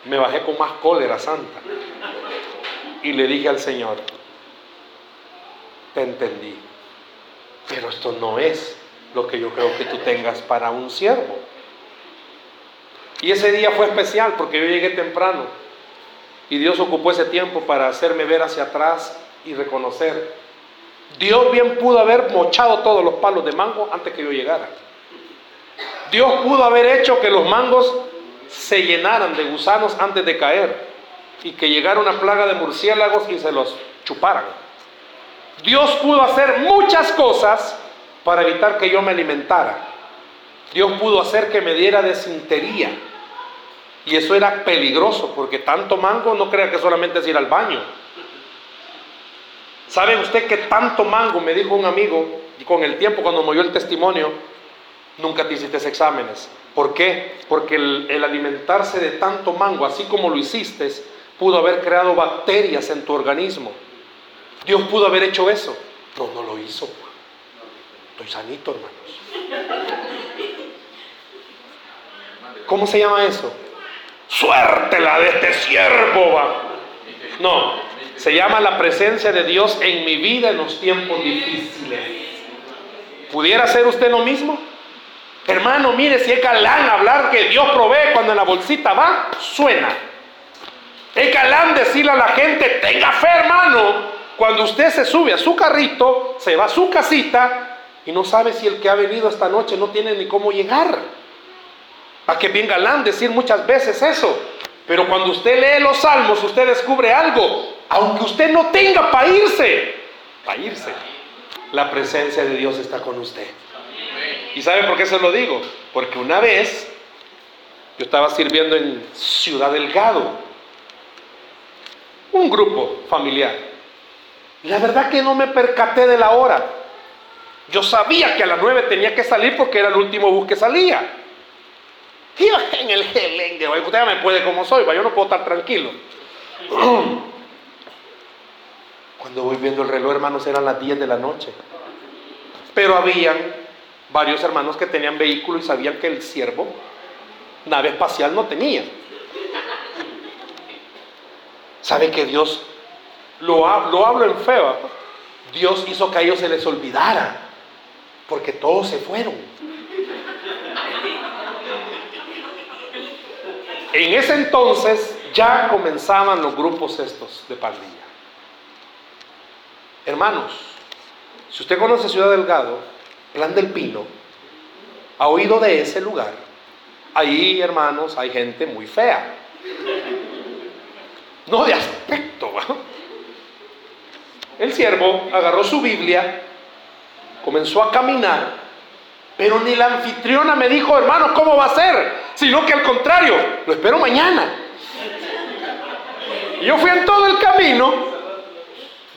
Speaker 2: Me bajé con más cólera santa. Y le dije al Señor, te entendí, pero esto no es lo que yo creo que tú tengas para un siervo. Y ese día fue especial porque yo llegué temprano y Dios ocupó ese tiempo para hacerme ver hacia atrás y reconocer. Dios bien pudo haber mochado todos los palos de mango antes que yo llegara. Dios pudo haber hecho que los mangos se llenaran de gusanos antes de caer y que llegara una plaga de murciélagos y se los chuparan. Dios pudo hacer muchas cosas para evitar que yo me alimentara. Dios pudo hacer que me diera desintería y eso era peligroso, porque tanto mango no crea que solamente es ir al baño. ¿Sabe usted que tanto mango, me dijo un amigo, y con el tiempo cuando me oyó el testimonio, nunca te hiciste exámenes? ¿Por qué? Porque el, alimentarse de tanto mango, así como lo hiciste, pudo haber creado bacterias en tu organismo. Dios pudo haber hecho eso. No, no lo hizo. Estoy sanito, hermanos. ¿Cómo se llama eso? Suerte la de este siervo. Va. No, se llama la presencia de Dios en mi vida en los tiempos difíciles. ¿Pudiera hacer usted lo mismo? Hermano, mire si es galán hablar que Dios provee cuando en la bolsita va, suena. Es galán decirle a la gente, tenga fe, hermano. Cuando usted se sube a su carrito, se va a su casita y no sabe si el que ha venido esta noche no tiene ni cómo llegar. A que bien galán decir muchas veces eso. Pero cuando usted lee los salmos, usted descubre algo. Aunque usted no tenga para irse, para irse, la presencia de Dios está con usted. ¿Y sabe por qué se lo digo? Porque una vez yo estaba sirviendo en Ciudad Delgado, un grupo familiar. La verdad que no me percaté de la hora. Yo sabía que a las nueve tenía que salir porque era el último bus que salía. Iba en el gelengue, usted ya me puede como soy, yo no puedo estar tranquilo. Cuando voy viendo el reloj, hermanos, eran las 10 de la noche. Pero habían varios hermanos que tenían vehículo y sabían que el siervo nave espacial no tenía. ¿Sabe que Dios, lo, lo hablo en fe, Dios hizo que a ellos se les olvidara, porque todos se fueron. En ese entonces ya comenzaban los grupos estos de pandilla. Hermanos, si usted conoce Ciudad Delgado, Plan del Pino, ha oído de ese lugar. Ahí, hermanos, hay gente muy fea. No de aspecto. El siervo agarró su Biblia, comenzó a caminar, pero ni la anfitriona me dijo, hermanos, ¿cómo va a ser? Sino que al contrario, lo espero mañana. Yo fui en todo el camino,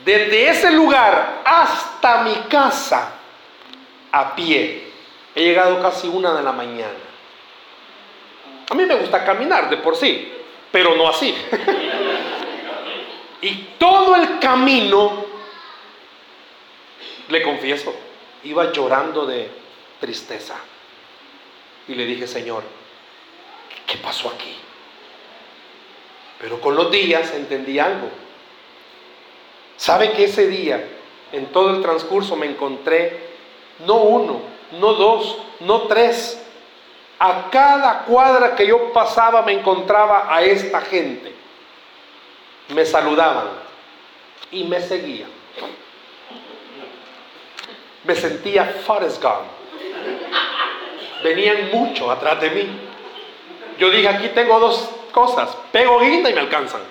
Speaker 2: desde ese lugar hasta mi casa, a pie. He llegado casi una de la mañana. A mí me gusta caminar de por sí, pero no así. y todo el camino, le confieso, iba llorando de tristeza. Y le dije, Señor, ¿qué pasó aquí? Pero con los días entendí algo. ¿Sabe que ese día, en todo el transcurso, me encontré no uno, no dos, no tres. A cada cuadra que yo pasaba me encontraba a esta gente. Me saludaban y me seguían. Me sentía Forrest Gump. Venían mucho atrás de mí. Yo dije, aquí tengo dos cosas. Pego guinda y me alcanzan.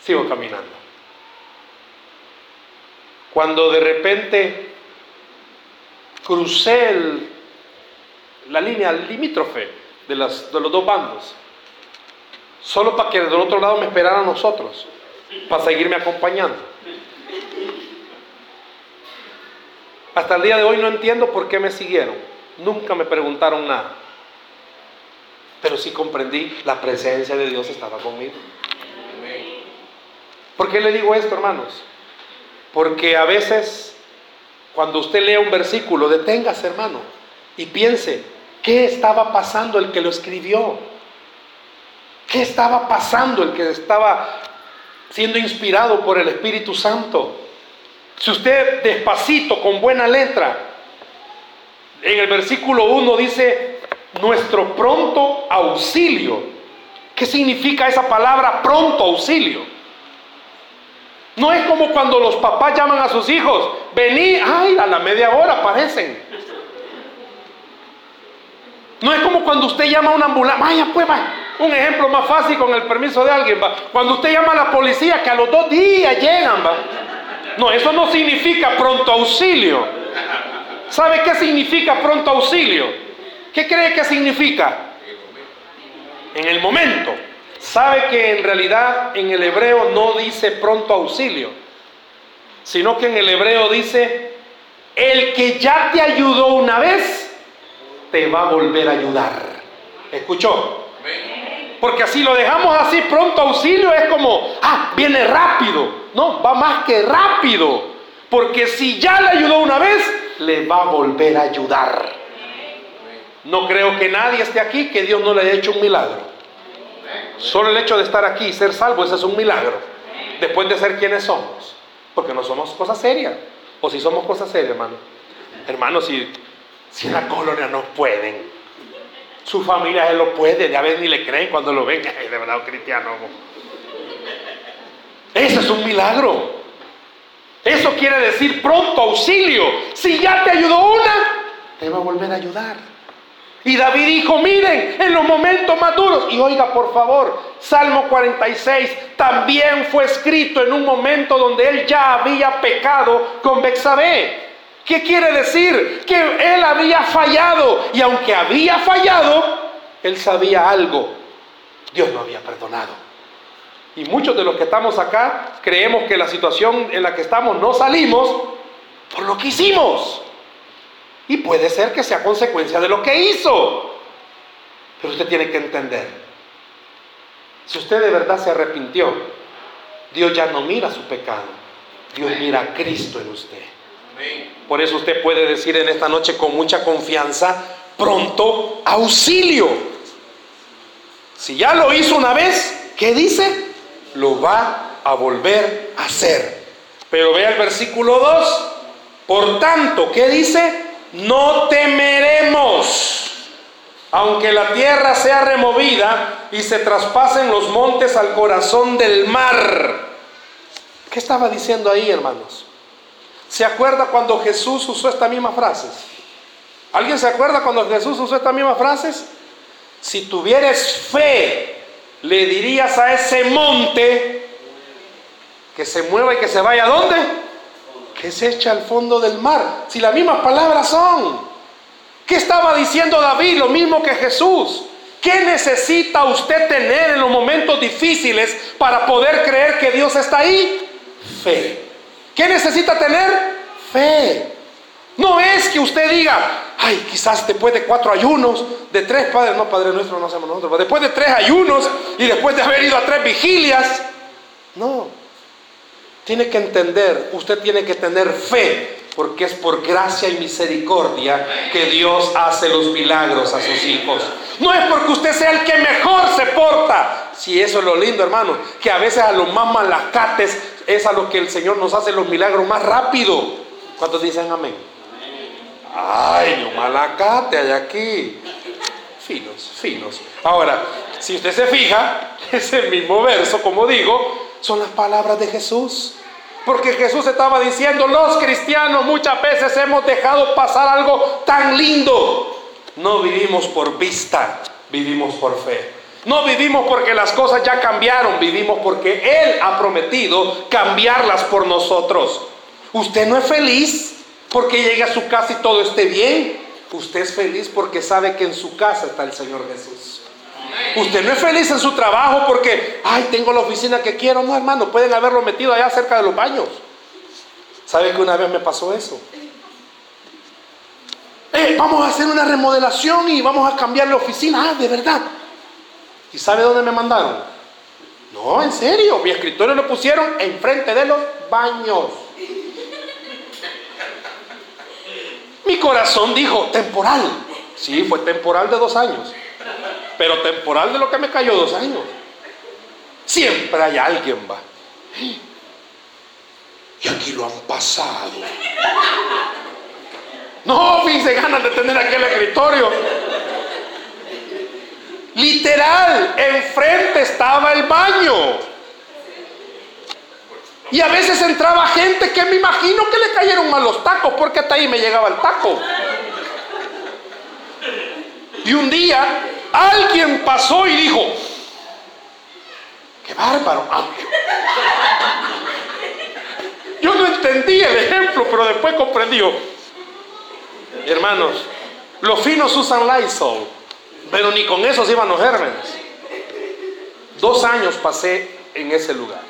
Speaker 2: Sigo caminando. Cuando de repente crucé la línea limítrofe de, los dos bandos, solo para que del otro lado me esperaran nosotros, para seguirme acompañando. Hasta el día de hoy no entiendo por qué me siguieron. Nunca me preguntaron nada. Pero sí comprendí, la presencia de Dios estaba conmigo. ¿Por qué le digo esto, hermanos? Porque a veces, cuando usted lea un versículo, deténgase, hermano, y piense, ¿qué estaba pasando el que lo escribió? ¿Qué estaba pasando el que estaba siendo inspirado por el Espíritu Santo? Si usted despacito, con buena letra, en el versículo 1 dice, nuestro pronto auxilio. ¿Qué significa esa palabra pronto auxilio? No es como cuando los papás llaman a sus hijos, vení, ay, a la media hora aparecen. No es como cuando usted llama a una ambulancia, vaya pues, va. Un ejemplo más fácil con el permiso de alguien, va. Cuando usted llama a la policía, que a los dos días llegan, va. No, eso no significa pronto auxilio. ¿Sabe qué significa pronto auxilio? ¿Qué cree que significa? En el momento. ¿Sabe que en realidad en el hebreo no dice pronto auxilio? sino que en el hebreo dice, el que ya te ayudó una vez, te va a volver a ayudar. ¿Escuchó? Porque así lo dejamos así, pronto auxilio es como, ah, viene rápido. No, va más que rápido. Porque si ya le ayudó una vez, le va a volver a ayudar. No creo que nadie esté aquí que Dios no le haya hecho un milagro. Solo el hecho de estar aquí y ser salvo, ese es un milagro. Después de ser quienes somos. Porque no somos cosas serias. O si somos cosas serias, hermano. Hermano, si, si en la colonia no pueden, su familia él lo puede, ya ven ni le creen cuando lo ven. de verdad, cristiano. Eso es un milagro. Eso quiere decir pronto auxilio. Si ya te ayudó una, te va a volver a ayudar. Y David dijo, miren, en los momentos más duros, y oiga por favor, Salmo 46 también fue escrito en un momento donde él ya había pecado con Bexabé. ¿Qué quiere decir? Que él había fallado y aunque había fallado, él sabía algo. Dios no había perdonado. Y muchos de los que estamos acá creemos que la situación en la que estamos no salimos por lo que hicimos. Y puede ser que sea consecuencia de lo que hizo. Pero usted tiene que entender, si usted de verdad se arrepintió, Dios ya no mira su pecado, Dios mira a Cristo en usted. Por eso usted puede decir en esta noche con mucha confianza, pronto auxilio. Si ya lo hizo una vez, ¿qué dice? Lo va a volver a hacer. Pero vea el versículo 2. Por tanto, ¿qué dice? No temeremos, aunque la tierra sea removida y se traspasen los montes al corazón del mar. ¿Qué estaba diciendo ahí, hermanos? ¿Se acuerda cuando Jesús usó esta misma frase? ¿Alguien se acuerda cuando Jesús usó esta misma frase? Si tuvieres fe, le dirías a ese monte que se mueva y que se vaya a dónde? Que se eche al fondo del mar. Si las mismas palabras son. ¿Qué estaba diciendo David? Lo mismo que Jesús. ¿Qué necesita usted tener en los momentos difíciles para poder creer que Dios está ahí? Fe. ¿Qué necesita tener? Fe. No es que usted diga, ay, quizás después de cuatro ayunos, de tres padres, no, Padre nuestro no hacemos nosotros, pero después de tres ayunos y después de haber ido a tres vigilias. No. Tiene que entender, usted tiene que tener fe, porque es por gracia y misericordia que Dios hace los milagros a sus hijos. No es porque usted sea el que mejor se porta. Si eso es lo lindo, hermano, que a veces a los más malacates es a lo que el Señor nos hace los milagros más rápido. ¿Cuántos dicen amén? Ay, no malacate hay aquí. Finos, finos. Ahora, si usted se fija, es el mismo verso, como digo, son las palabras de Jesús. Porque Jesús estaba diciendo, los cristianos muchas veces hemos dejado pasar algo tan lindo. No vivimos por vista, vivimos por fe. No vivimos porque las cosas ya cambiaron, vivimos porque Él ha prometido cambiarlas por nosotros. Usted no es feliz porque llegue a su casa y todo esté bien. Usted es feliz porque sabe que en su casa está el Señor Jesús. Usted no es feliz en su trabajo porque, ay, tengo la oficina que quiero. No, hermano, pueden haberlo metido allá cerca de los baños. ¿Sabe que una vez me pasó eso? Eh, vamos a hacer una remodelación y vamos a cambiar la oficina. Ah, de verdad. ¿Y sabe dónde me mandaron? No, en serio, mi escritorio lo pusieron enfrente de los baños. Mi corazón dijo, temporal. Sí, fue temporal de dos años. Pero temporal de lo que me cayó dos años. Siempre hay alguien, va. Y aquí lo han pasado. No, fíjense ganas de tener aquel escritorio. Literal, enfrente estaba el baño. Y a veces entraba gente que me imagino que le cayeron mal los tacos, porque hasta ahí me llegaba el taco. Y un día alguien pasó y dijo, qué bárbaro. Yo no entendí el ejemplo, pero después comprendió. Hermanos, los finos usan Lysol. Pero ni con eso se iban los gérmenes. Dos años pasé en ese lugar.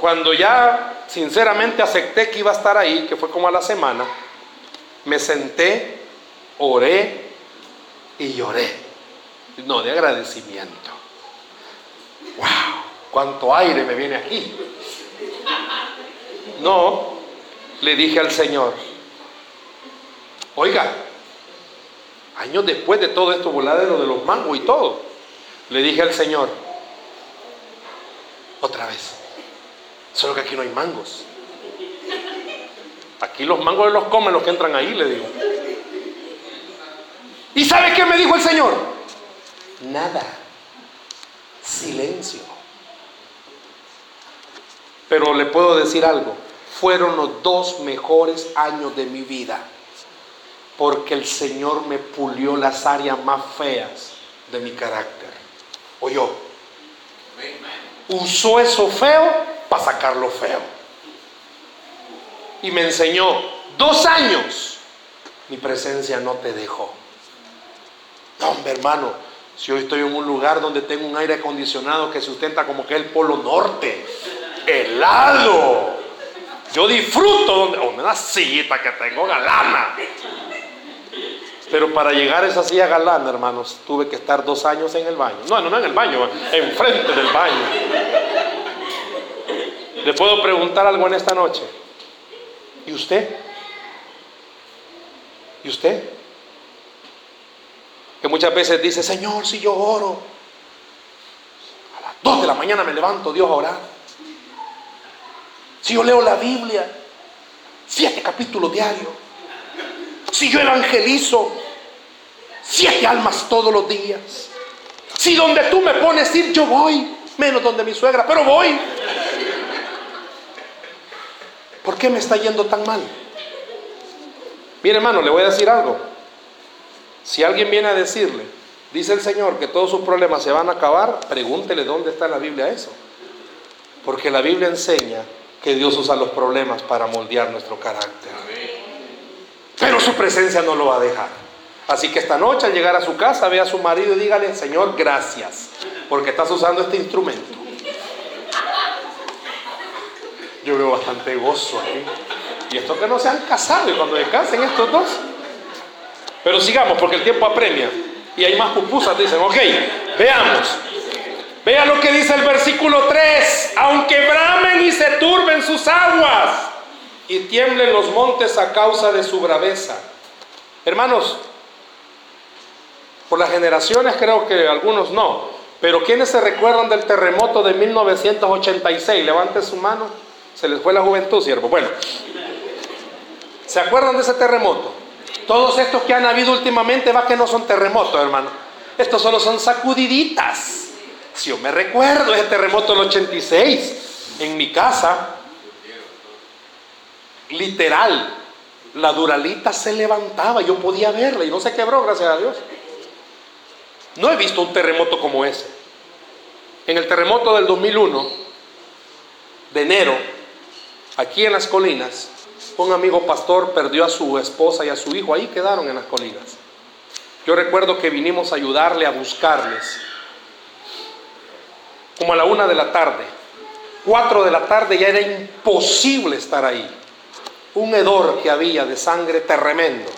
Speaker 2: Cuando ya sinceramente acepté que iba a estar ahí, que fue como a la semana, me senté, oré y lloré. No, de agradecimiento. ¡Wow! ¿Cuánto aire me viene aquí? No, le dije al Señor, oiga, años después de todo esto, voladero de los mangos y todo, le dije al Señor, otra vez, solo que aquí no hay mangos. Aquí los mangos los comen los que entran ahí, le digo. ¿Y sabe qué me dijo el Señor? Nada. Silencio. Pero le puedo decir algo. Fueron los dos mejores años de mi vida. Porque el Señor me pulió las áreas más feas de mi carácter. Oyó. Usó eso feo para sacarlo feo. Y me enseñó dos años. Mi presencia no te dejó. No, hombre, hermano, si hoy estoy en un lugar donde tengo un aire acondicionado que sustenta como que el polo norte, helado. Yo disfruto donde, oh, una sillita que tengo galana. Pero para llegar a esa silla galana, hermanos, tuve que estar dos años en el baño. No, no, no en el baño, enfrente del baño. ¿Le puedo preguntar algo en esta noche? ¿Y usted? ¿Y usted? Que muchas veces dice, Señor, si yo oro, a las 2 de la mañana me levanto Dios a orar. Si yo leo la Biblia, siete capítulos diarios. Si yo evangelizo, siete almas todos los días. Si donde tú me pones ir, yo voy, menos donde mi suegra, pero voy. ¿Por qué me está yendo tan mal? Mire hermano, le voy a decir algo. Si alguien viene a decirle, dice el Señor que todos sus problemas se van a acabar, pregúntele dónde está en la Biblia eso. Porque la Biblia enseña que Dios usa los problemas para moldear nuestro carácter. Pero su presencia no lo va a dejar. Así que esta noche al llegar a su casa, ve a su marido y dígale, Señor, gracias, porque estás usando este instrumento. Yo veo bastante gozo aquí. Y esto que no se han casado, y cuando se casen estos dos. Pero sigamos, porque el tiempo apremia. Y hay más pupusas, dicen, ok, veamos. Vea lo que dice el versículo 3. Aunque bramen y se turben sus aguas y tiemblen los montes a causa de su braveza. Hermanos, por las generaciones creo que algunos no, pero ¿quiénes se recuerdan del terremoto de 1986? Levante su mano. Se les fue la juventud, siervo. Bueno, ¿se acuerdan de ese terremoto? Todos estos que han habido últimamente, va que no son terremotos, hermano. Estos solo son sacudiditas. Si yo me recuerdo ese terremoto del 86, en mi casa, literal, la duralita se levantaba, yo podía verla y no se quebró, gracias a Dios. No he visto un terremoto como ese. En el terremoto del 2001, de enero, aquí en las colinas, un amigo pastor perdió a su esposa y a su hijo, ahí quedaron en las colinas. Yo recuerdo que vinimos a ayudarle a buscarles como a la una de la tarde. Cuatro de la tarde ya era imposible estar ahí. Un hedor que había de sangre tremendo.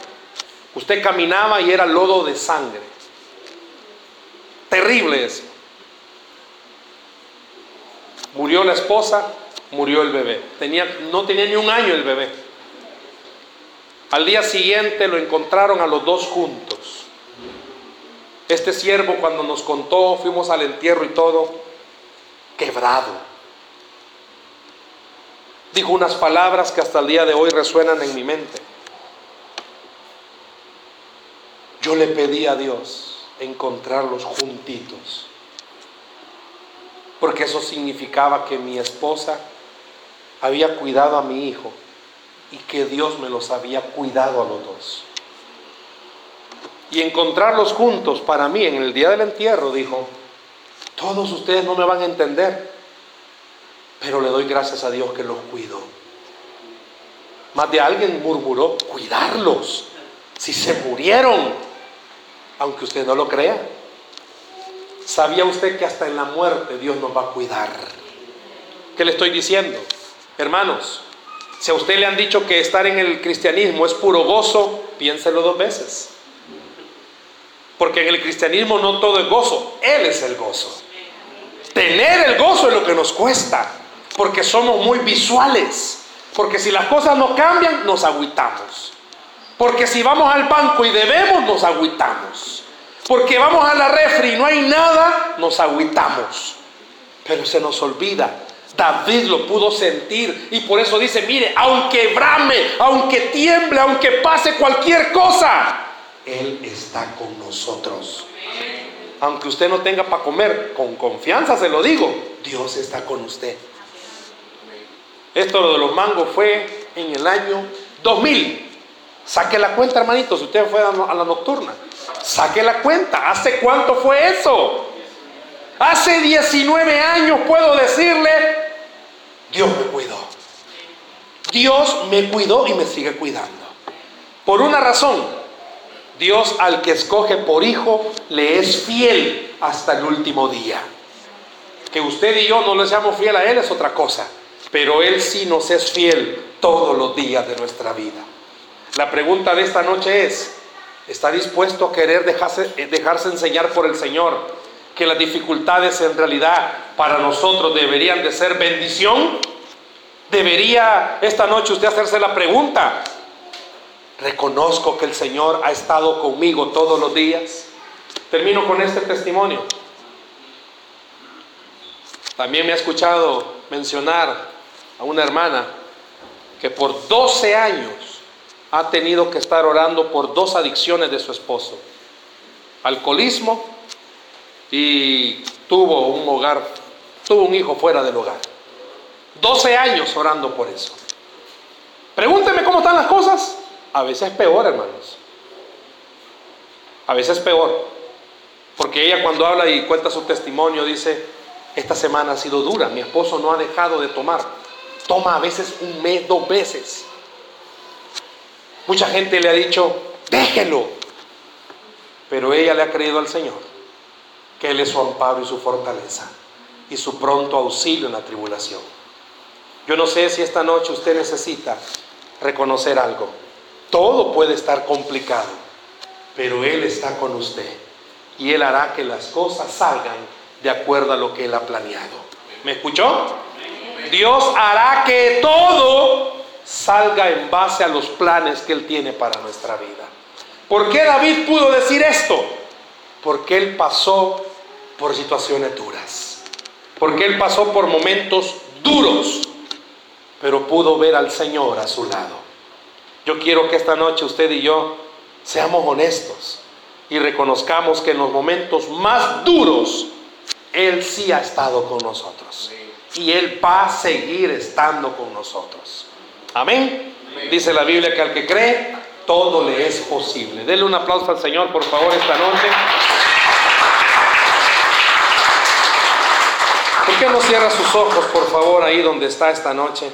Speaker 2: Usted caminaba y era lodo de sangre. Terrible eso. Murió la esposa, murió el bebé. Tenía, no tenía ni un año el bebé. Al día siguiente lo encontraron a los dos juntos. Este siervo cuando nos contó, fuimos al entierro y todo, quebrado. Dijo unas palabras que hasta el día de hoy resuenan en mi mente. Yo le pedí a Dios encontrarlos juntitos, porque eso significaba que mi esposa había cuidado a mi hijo y que Dios me los había cuidado a los dos. Y encontrarlos juntos para mí en el día del entierro, dijo, todos ustedes no me van a entender, pero le doy gracias a Dios que los cuidó. Más de alguien murmuró, cuidarlos, si se murieron, aunque usted no lo crea. ¿Sabía usted que hasta en la muerte Dios nos va a cuidar? ¿Qué le estoy diciendo? Hermanos, si a usted le han dicho que estar en el cristianismo es puro gozo, piénselo dos veces. Porque en el cristianismo no todo es gozo, Él es el gozo. Tener el gozo es lo que nos cuesta, porque somos muy visuales. Porque si las cosas no cambian, nos agüitamos. Porque si vamos al banco y debemos, nos agüitamos. Porque vamos a la refri y no hay nada, nos agüitamos. Pero se nos olvida. David lo pudo sentir y por eso dice, mire, aunque brame, aunque tiemble, aunque pase cualquier cosa, Él está con nosotros. Aunque usted no tenga para comer, con confianza se lo digo, Dios está con usted. Esto lo de los mangos fue en el año 2000. Saque la cuenta, hermanito, si usted fue a la nocturna. Saque la cuenta. ¿Hace cuánto fue eso? Hace 19 años puedo decirle, Dios me cuidó. Dios me cuidó y me sigue cuidando. Por una razón, Dios al que escoge por hijo le es fiel hasta el último día. Que usted y yo no le seamos fiel a Él es otra cosa, pero Él sí nos es fiel todos los días de nuestra vida. La pregunta de esta noche es, ¿está dispuesto a querer dejarse, dejarse enseñar por el Señor que las dificultades en realidad para nosotros deberían de ser bendición? ¿Debería esta noche usted hacerse la pregunta? ¿Reconozco que el Señor ha estado conmigo todos los días? Termino con este testimonio. También me ha escuchado mencionar a una hermana que por 12 años ha tenido que estar orando por dos adicciones de su esposo. Alcoholismo y tuvo un hogar, tuvo un hijo fuera del hogar. 12 años orando por eso. Pregúnteme cómo están las cosas. A veces es peor, hermanos. A veces es peor. Porque ella cuando habla y cuenta su testimonio dice, esta semana ha sido dura, mi esposo no ha dejado de tomar. Toma a veces un mes, dos veces. Mucha gente le ha dicho, déjelo. Pero ella le ha creído al Señor, que Él es su amparo y su fortaleza y su pronto auxilio en la tribulación. Yo no sé si esta noche usted necesita reconocer algo. Todo puede estar complicado, pero Él está con usted y Él hará que las cosas salgan de acuerdo a lo que Él ha planeado. ¿Me escuchó? Dios hará que todo salga en base a los planes que Él tiene para nuestra vida. ¿Por qué David pudo decir esto? Porque Él pasó por situaciones duras. Porque Él pasó por momentos duros, pero pudo ver al Señor a su lado. Yo quiero que esta noche usted y yo seamos honestos y reconozcamos que en los momentos más duros, Él sí ha estado con nosotros. Y Él va a seguir estando con nosotros. Amén. Dice la Biblia que al que cree, todo le es posible. Denle un aplauso al Señor, por favor, esta noche. ¿Por qué no cierra sus ojos, por favor, ahí donde está esta noche?